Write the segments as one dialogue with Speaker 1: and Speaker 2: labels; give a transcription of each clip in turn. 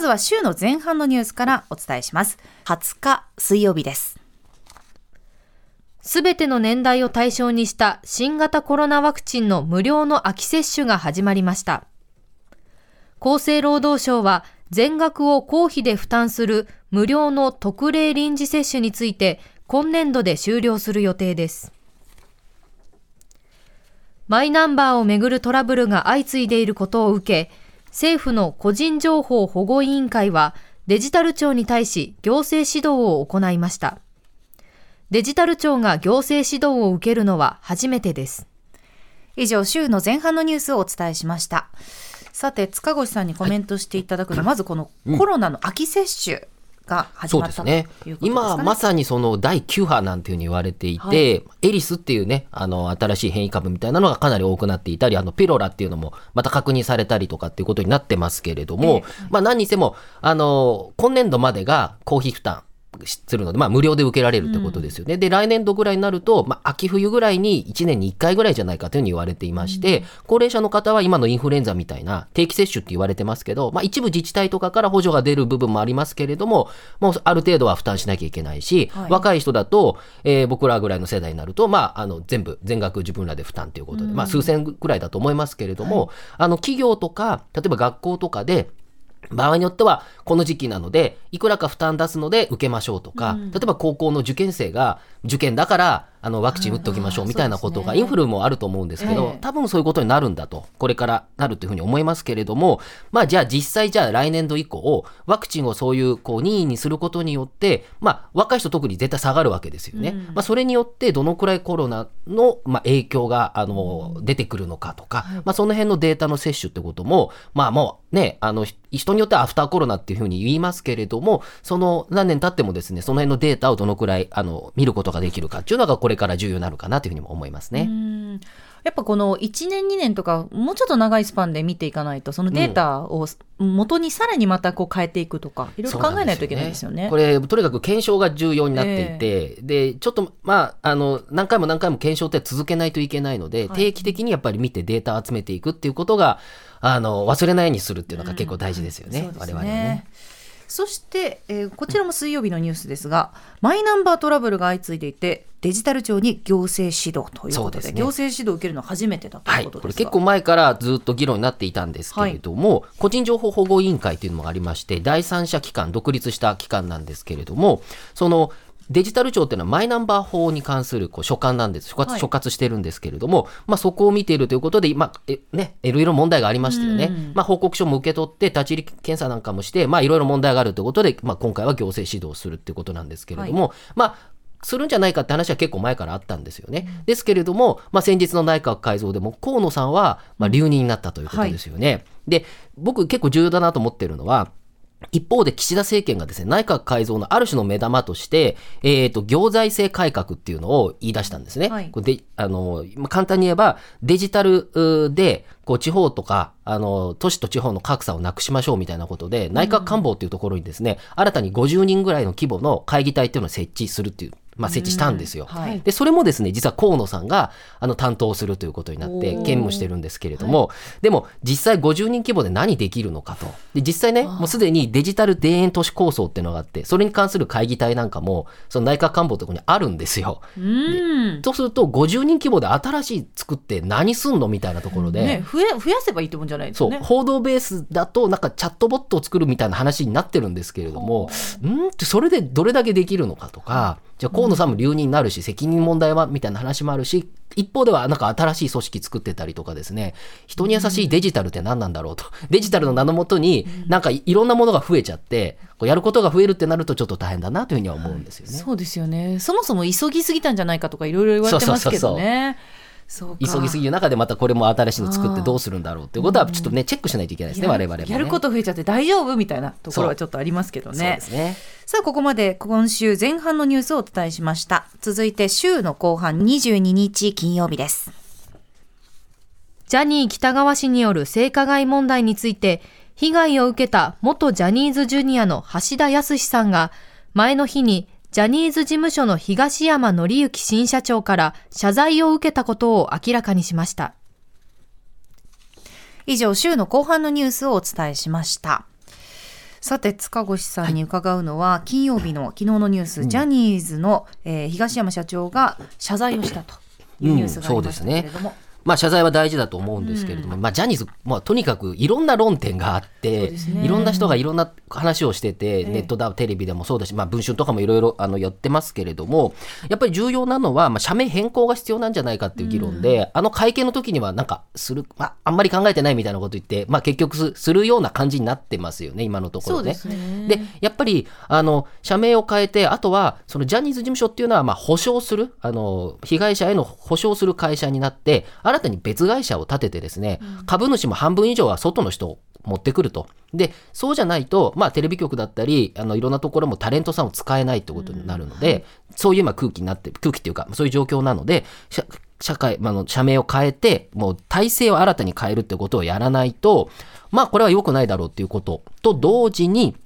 Speaker 1: ずは週の前半のニュースからお伝えします。20日水曜日です。
Speaker 2: すべての年代を対象にした新型コロナワクチンの無料の秋接種が始まりました。厚生労働省は全額を公費で負担する無料の特例臨時接種について今年度で終了する予定です。マイナンバーをめぐるトラブルが相次いでいることを受け、政府の個人情報保護委員会はデジタル庁に対し行政指導を行いました。デジタル庁が行政指導を受けるのは初めてです。
Speaker 1: 以上、週の前半のニュースをお伝えしました。さて、塚越さんにコメントしていただくのは、はい、まずこのコロナの秋接種。が始まったね、ね、
Speaker 3: 今まさにその第9波なんていうふうに言われていて、はい、エリスっていうねあの新しい変異株みたいなのがかなり多くなっていたりあのピロラっていうのもまた確認されたりとかっていうことになってますけれども、えー、まあ何にせもあの今年度までが公費負担するので、まあ、無料で受けられるってことですよね。うん、で、来年度ぐらいになると、まあ、秋冬ぐらいに1年に1回ぐらいじゃないかというふうに言われていまして、うん、高齢者の方は今のインフルエンザみたいな定期接種って言われてますけど、まあ、一部自治体とかから補助が出る部分もありますけれども、もうある程度は負担しなきゃいけないし、はい、若い人だと、えー、僕らぐらいの世代になると、まあ、あの、全部、全額自分らで負担ということで、うん、まあ、数千ぐらいだと思いますけれども、はい、あの、企業とか、例えば学校とかで、場合によっては、この時期なので、いくらか負担出すので受けましょうとか、うん、例えば高校の受験生が、受験だから、あの、ワクチン打っておきましょうみたいなことが、インフルもあると思うんですけど、多分そういうことになるんだと、これからなるというふうに思いますけれども、まあじゃあ実際じゃあ来年度以降、ワクチンをそういうこう任意にすることによって、まあ若い人特に絶対下がるわけですよね。まあそれによってどのくらいコロナの、まあ、影響が、あの、出てくるのかとか、まあその辺のデータの摂取ってことも、まあもうね、あの、人によってはアフターコロナっていうふうに言いますけれども、その何年経ってもですね、その辺のデータをどのくらい、あの、見ることができるかっていうのがこれから重要になるかなというふうにも思いますね。
Speaker 1: やっぱこの1年2年とかもうちょっと長いスパンで見ていかないとそのデータを元にさらにまたこう変えていくとか、いろいろ考えないといけないですよね。
Speaker 3: これとにかく検証が重要になっていて、えー、でちょっとまああの何回も何回も検証って続けないといけないので、はい、定期的にやっぱり見てデータを集めていくっていうことがあの忘れないようにするっていうのが結構大事ですよね、うん、我々はね。
Speaker 1: そして、えー、こちらも水曜日のニュースですが、マイナンバートラブルが相次いでいて、デジタル庁に行政指導ということで、でね、行政指導を受けるのは初めてだということです、はい、これ
Speaker 3: 結構前からずっと議論になっていたんですけれども、はい、個人情報保護委員会というのもありまして、第三者機関、独立した機関なんですけれども、そのデジタル庁っていうのはマイナンバー法に関するこう所管なんです。所轄,、所轄してるんですけれども、まあそこを見ているということで、まあ、えね、いろいろ問題がありましたよね。まあ報告書も受け取って、立ち入り検査なんかもして、まあいろいろ問題があるということで、まあ今回は行政指導するっていうことなんですけれども、はい、まあするんじゃないかって話は結構前からあったんですよね。うん、ですけれども、まあ、先日の内閣改造でも河野さんはまあ留任になったということですよね。はい、で僕結構重要だなと思ってるのは一方で岸田政権がですね、内閣改造のある種の目玉として、えっ、ー、と、行財政改革っていうのを言い出したんですね。はい、で、あの、簡単に言えば、デジタルで、こう、地方とか、あの、都市と地方の格差をなくしましょうみたいなことで、内閣官房っていうところにですね、うん、新たに50人ぐらいの規模の会議体っていうのを設置するっていうまあ、設置したんですよ、はい、でそれもですね実は河野さんがあの担当するということになって兼務してるんですけれども、はい、でも実際50人規模で何できるのかと。で実際ねもうすでにデジタル田園都市構想っていうのがあってそれに関する会議体なんかもその内閣官房とこにあるんですよ。とすると50人規模で新しい作って何すんのみたいなところで、
Speaker 1: ね、増や増やせばいいってもんじゃないですか、ね、
Speaker 3: そう報道ベースだとなんかチャットボットを作るみたいな話になってるんですけれどもうん？ってそれでどれだけできるのかとか。じゃあ河野さんも留任になるし、責任問題はみたいな話もあるし、一方ではなんか新しい組織作ってたりとかですね、人に優しいデジタルって何なんだろうと。デジタルの名のもとに、なんかいろんなものが増えちゃって、こうやることが増えるってなるとちょっと大変だなというふうには思うんですよね。
Speaker 1: そうですよね。そもそも急ぎすぎたんじゃないかとかいろいろ言われてますけどね。そうそうそう
Speaker 3: 急ぎすぎる中でまたこれも新しいの作ってどうするんだろうっていうことはちょっとねチェックしないといけないですね我々も、ね、
Speaker 1: やること増えちゃって大丈夫みたいなところはちょっとありますけどね。ねさあここまで今週前半のニュースをお伝えしました。続いて週の後半22日金曜日です。
Speaker 2: ジャニー喜多川氏による性加害問題について被害を受けた元ジャニーズジュニアの橋田康さんが前の日にジャニーズ事務所の東山紀之新社長から謝罪を受けたことを明らかにしました。
Speaker 1: 以上、週の後半のニュースをお伝えしました。さて塚越さんに伺うのは、はい、金曜日の昨日のニュース、うん、ジャニーズの、えー、東山社長が謝罪をしたというニュースがありましたけれども。うん
Speaker 3: まあ、謝罪は大事だと思うんですけれども、うん、まあ、ジャニーズ、まあ、とにかくいろんな論点があって、ね、いろんな人がいろんな話をしてて、ネットだ、テレビでもそうだし、まあ、文春とかもいろいろあのやってますけれども、やっぱり重要なのは、まあ、社名変更が必要なんじゃないかっていう議論で、うん、あの会見の時には、なんか、する、まあ、あんまり考えてないみたいなこと言って、まあ、結局するような感じになってますよね、今のところね。で、ね、やっぱり、あの、社名を変えて、あとは、そのジャニーズ事務所っていうのは、まあ、保証する、あの、被害者への保証する会社になって、新たに別会社社を立ててですね、株主も半分以上は外の人を持ってくると。で、そうじゃないと、まあ、テレビ局だったり、あの、いろんなところもタレントさんを使えないってことになるので、うんはい、そういう今空気になって、空気っていうか、そういう状況なので、社会、まあの、社名を変えて、もう体制を新たに変えるってことをやらないと、まあ、これは良くないだろうっていうことと同時に、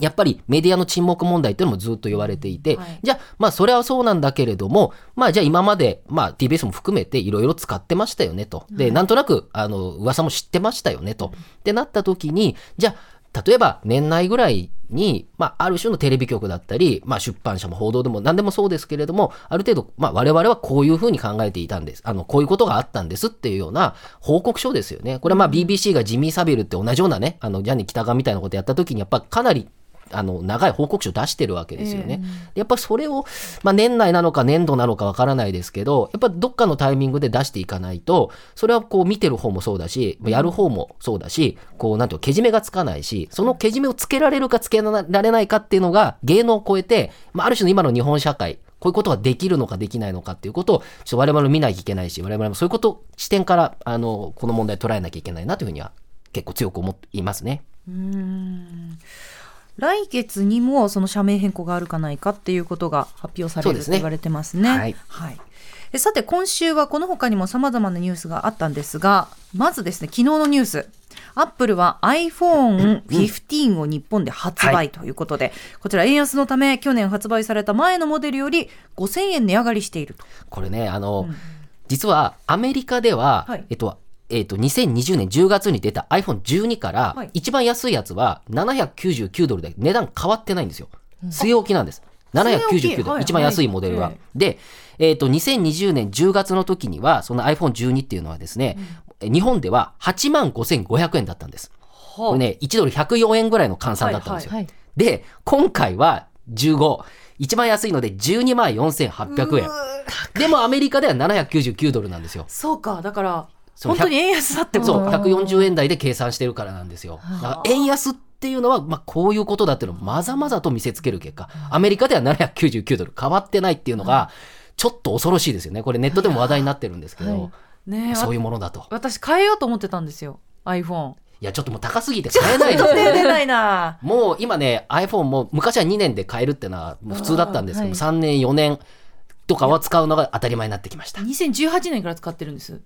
Speaker 3: やっぱりメディアの沈黙問題っていうのもずっと言われていて、はい、じゃあ、まあそれはそうなんだけれども、まあじゃあ今まで、まあ TBS も含めていろいろ使ってましたよねと。で、なんとなく、あの、噂も知ってましたよねと。ってなった時に、じゃあ、例えば年内ぐらいに、まあ、ある種のテレビ局だったり、まあ、出版社も報道でも何でもそうですけれども、ある程度、まあ、我々はこういうふうに考えていたんです。あの、こういうことがあったんですっていうような報告書ですよね。これはまあ BBC がジミー・サビルって同じようなね、あの、ジャニー北川みたいなことやった時に、やっぱかなりあの長い報告書を出してるわけですよね。えー、やっぱそれを、まあ、年内なのか年度なのかわからないですけど、やっぱどっかのタイミングで出していかないと、それはこう見てる方もそうだし、やる方もそうだし、こうなんていうけじめがつかないし、そのけじめをつけられるかつけられないかっていうのが芸能を超えて、まあ、ある種の今の日本社会、こういうことができるのかできないのかっていうことを、ちょっと我々も見なきゃいけないし、我々もそういうこと、視点から、あの、この問題捉えなきゃいけないなというふうには結構強く思っていますね。うん
Speaker 1: 来月にもその社名変更があるかないかっていうことが発表されると言われてますね。すねはい、はい。さて今週はこの他にも様々なニュースがあったんですがまずですね昨日のニュース。アップルは iPhone15 を日本で発売ということで、はい、こちら円安のため去年発売された前のモデルより5000円値上がりしていると。
Speaker 3: これねあの、うん、実はアメリカでは、はい、えっとえっ、ー、と、2020年10月に出た iPhone12 から、一番安いやつは799ドルで値段変わってないんですよ。据え置きなんです。799ドル、一番安いモデルは。で、えっ、ー、と、2020年10月の時には、その iPhone12 っていうのはですね、うん、日本では8万5500円だったんです。これね、1ドル104円ぐらいの換算だったんですよ。はいはい、で、今回は15。一番安いので12万4800円。でもアメリカでは799ドルなんですよ。
Speaker 1: そうか。だから、本当に円安だって
Speaker 3: ことそう140円台で計算してるからなんですよ。円安っていうのは、まあ、こういうことだっていうのをまざまざと見せつける結果、アメリカでは799ドル変わってないっていうのが、ちょっと恐ろしいですよね。これネットでも話題になってるんですけど、ね、そういうものだと。
Speaker 1: 私変えようと思ってたんですよ、iPhone。
Speaker 3: いや、ちょっともう高すぎて買えないです
Speaker 1: よ、ないな。
Speaker 3: もう今ね、iPhone も昔は2年で買えるってのは普通だったんですけど、3年、4年とかは使うのが当たり前になってきました。
Speaker 1: 2018年から使ってるんです。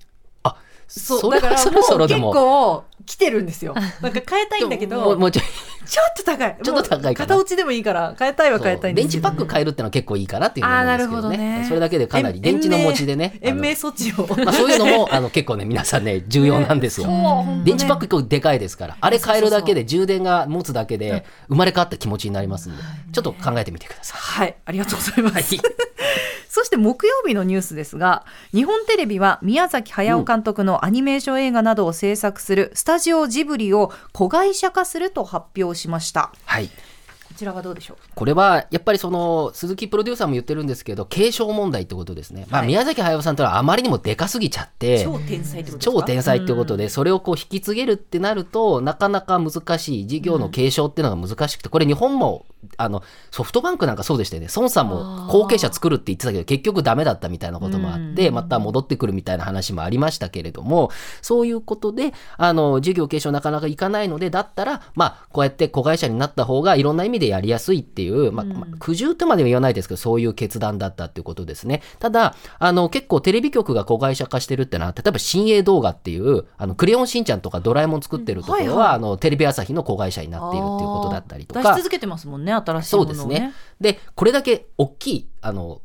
Speaker 3: そうだからそろそろで
Speaker 1: も。結構来てるんですよ。なんか変えたいんだけどもうちょちょっと高い。
Speaker 3: ちょっと高い
Speaker 1: 片落ちでもいいから変えたいは変えたいん
Speaker 3: です電池パック変えるってのは結構いいかなっていうのですけどね。ねそれだけでかなり電池の持ちでね
Speaker 1: 延命措置を、
Speaker 3: まあ、そういうのもあの結構ね皆さんね重要なんですよ、ね、電池パック結構でかいですからあれ変えるだけで充電が持つだけで生まれ変わった気持ちになりますんで、ちょっと考えてみてください。
Speaker 1: はいありがとうございます、はいそして木曜日のニュースですが、日本テレビは宮崎駿監督のアニメーション映画などを制作するスタジオジブリを子会社化すると発表しました。
Speaker 3: はい。
Speaker 1: こちらはどうでしょう？
Speaker 3: これはやっぱりその鈴木プロデューサーも言ってるんですけど継承問題ってことですね、まあ、宮崎駿さんとはあまりにもでかすぎちゃって
Speaker 1: 超天才ってこと
Speaker 3: 超天才ってことで、それをこう引き継げるってなるとなかなか難しい事業の継承っていうのが難しくてこれ日本もあのソフトバンクなんかそうでしたよね。孫さんも後継者作るって言ってたけど結局ダメだったみたいなこともあってまた戻ってくるみたいな話もありましたけれどもそういうことであの事業継承なかなかいかないのでだったらまあこうやって子会社になった方がいろんな意味でやりやすいっていう、まあ、まあ、苦渋とまでは言わないですけどそういう決断だったっていうことですね。ただあの結構テレビ局が子会社化してるってのは例えば新鋭動画っていうあのクレヨンしんちゃんとかドラえもん作ってるところは、はいはい、あのテレビ朝日の子会社になっているっていうことだったりとか。
Speaker 1: 出し続けてますもんね新しいものを、ね、そうですね。
Speaker 3: で、これだけ大きい、あの、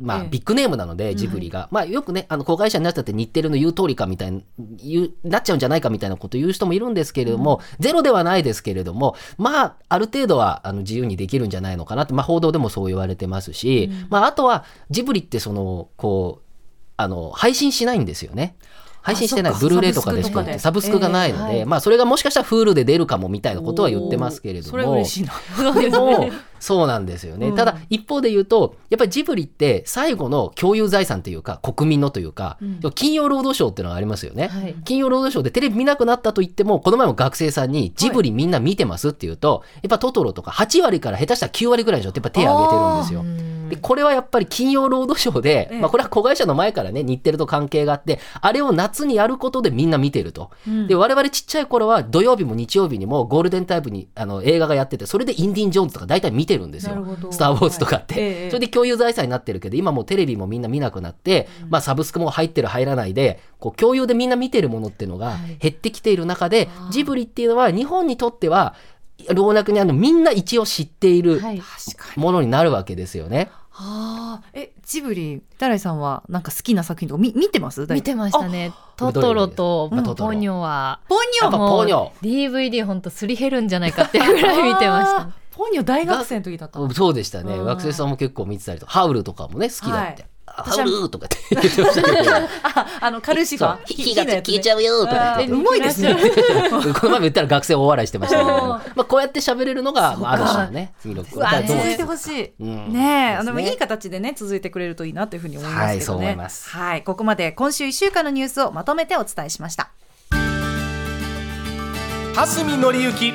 Speaker 3: まあ、ビッグネームなので、ジブリが。まあ、よくね、あの、子会社になっちゃって日テレの言う通りかみたいに、なっちゃうんじゃないかみたいなこと言う人もいるんですけれども、ゼロではないですけれども、まあ、ある程度は、あの、自由にできるんじゃないのかなって、まあ、報道でもそう言われてますし、まあ、あとは、ジブリってその、こう、あの、配信しないんですよね。配信してないブルーレイとかでしかサブスクがないので、えー。はい、まあそれがもしかしたらフールで出るかもみたいなことは言ってますけれども。でもそうなんですよね、うん、ただ一方で言うとやっぱりジブリって最後の共有財産というか国民のというか、うん、金曜ロードショーっていうのがありますよね、はい、金曜ロードショーでテレビ見なくなったと言ってもこの前も学生さんにジブリみんな見てますって言うと、やっぱトトロとか8割から下手したら9割ぐらいでしょってやっぱ手挙げてるんですよ。でこれはやっぱり金曜ロードショーで、まあ、これは子会社の前からね日テレと関係があってあれを夏にやることでみんな見てると、うん、で我々ちっちゃい頃は土曜日も日曜日にもゴールデンタイプにあの映画がやっててそれでインディ・ン・ジョーンズとか大体見てるんですよ「スター・ウォーズ」とかって、はい、それで共有財産になってるけど今もうテレビもみんな見なくなって、うん、まあ、サブスクも入ってる入らないでこう共有でみんな見てるものっていうのが減ってきている中で、はい、ジブリっていうのは日本にとっては老若にあのみんな一応知っているものになるわけですよね。
Speaker 1: はあ、えジブリダライさんはなんか好きな作品とか見見てます？
Speaker 2: 見てましたね。トトロとポニョは。
Speaker 1: ポニョ？
Speaker 3: ポニョ。
Speaker 2: DVD 本当すり減るんじゃないかっていうぐらい見てました。
Speaker 1: ポニョ大学生の時だった。
Speaker 3: そうでしたね。学生さんも結構見てたりとハウルとかもね好きだって、はいハウルーとかって言ってましたけど。
Speaker 1: あ、あの、カルシファ
Speaker 3: 火が消えちゃうよとか
Speaker 1: 言って。うまいですね。
Speaker 3: この前も言ったら学生大笑いしてましたけど、まあこうやって喋れるのが、ある種のね、
Speaker 1: 魅力。続いてほしい。ねあの、いい形でね、続いてくれるといいなというふうに思いますけどね。はい、ここまで今週1週間のニュースをまとめてお伝えしました。
Speaker 4: 蓮見紀之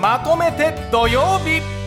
Speaker 4: まとめて土曜日